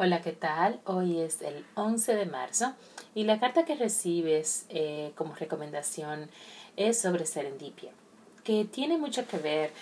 Hola, ¿qué tal? Hoy es el 11 de marzo y la carta que recibes eh, como recomendación es sobre serendipia, que tiene mucho que ver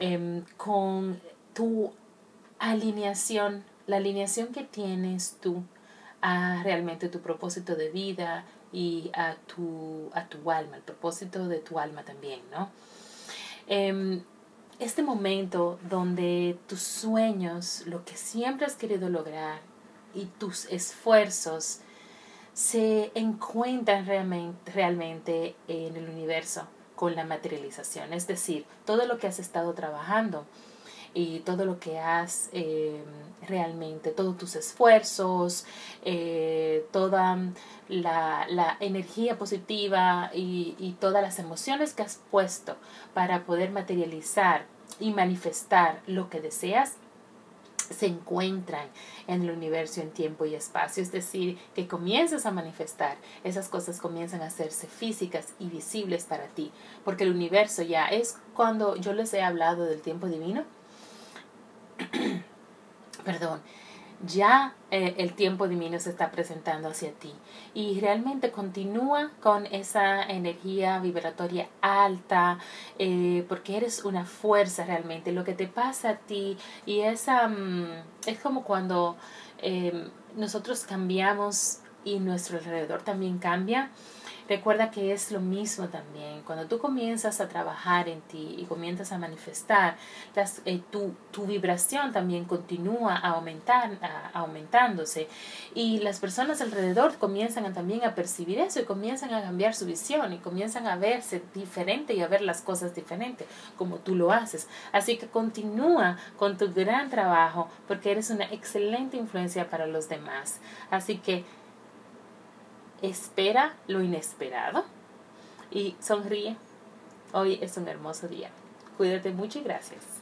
em, con tu alineación, la alineación que tienes tú a realmente tu propósito de vida y a tu, a tu alma, el propósito de tu alma también, ¿no? Em, este momento donde tus sueños, lo que siempre has querido lograr y tus esfuerzos se encuentran realmente, realmente en el universo con la materialización, es decir, todo lo que has estado trabajando y todo lo que has eh, realmente, todos tus esfuerzos, eh, toda la, la, energía positiva y, y todas las emociones que has puesto para poder materializar y manifestar lo que deseas, se encuentran en el universo en tiempo y espacio, es decir, que comienzas a manifestar, esas cosas comienzan a hacerse físicas y visibles para ti, porque el universo ya es cuando yo les he hablado del tiempo divino, perdón, ya eh, el tiempo divino se está presentando hacia ti. Y realmente continúa con esa energía vibratoria alta eh, porque eres una fuerza realmente. Lo que te pasa a ti y esa mm, es como cuando eh, nosotros cambiamos y nuestro alrededor también cambia Recuerda que es lo mismo también. Cuando tú comienzas a trabajar en ti y comienzas a manifestar, eh, tu, tu, vibración también continúa a aumentar, aumentándose. Y las personas alrededor comienzan también a percibir eso y comienzan a cambiar su visión y comienzan a verse diferente y a ver las cosas diferente, como tú lo haces. Así que continúa con tu gran trabajo porque eres una excelente influencia para los demás. Así que espera lo inesperado y sonríe. Hoy es un hermoso día. Cuídate mucho y gracias.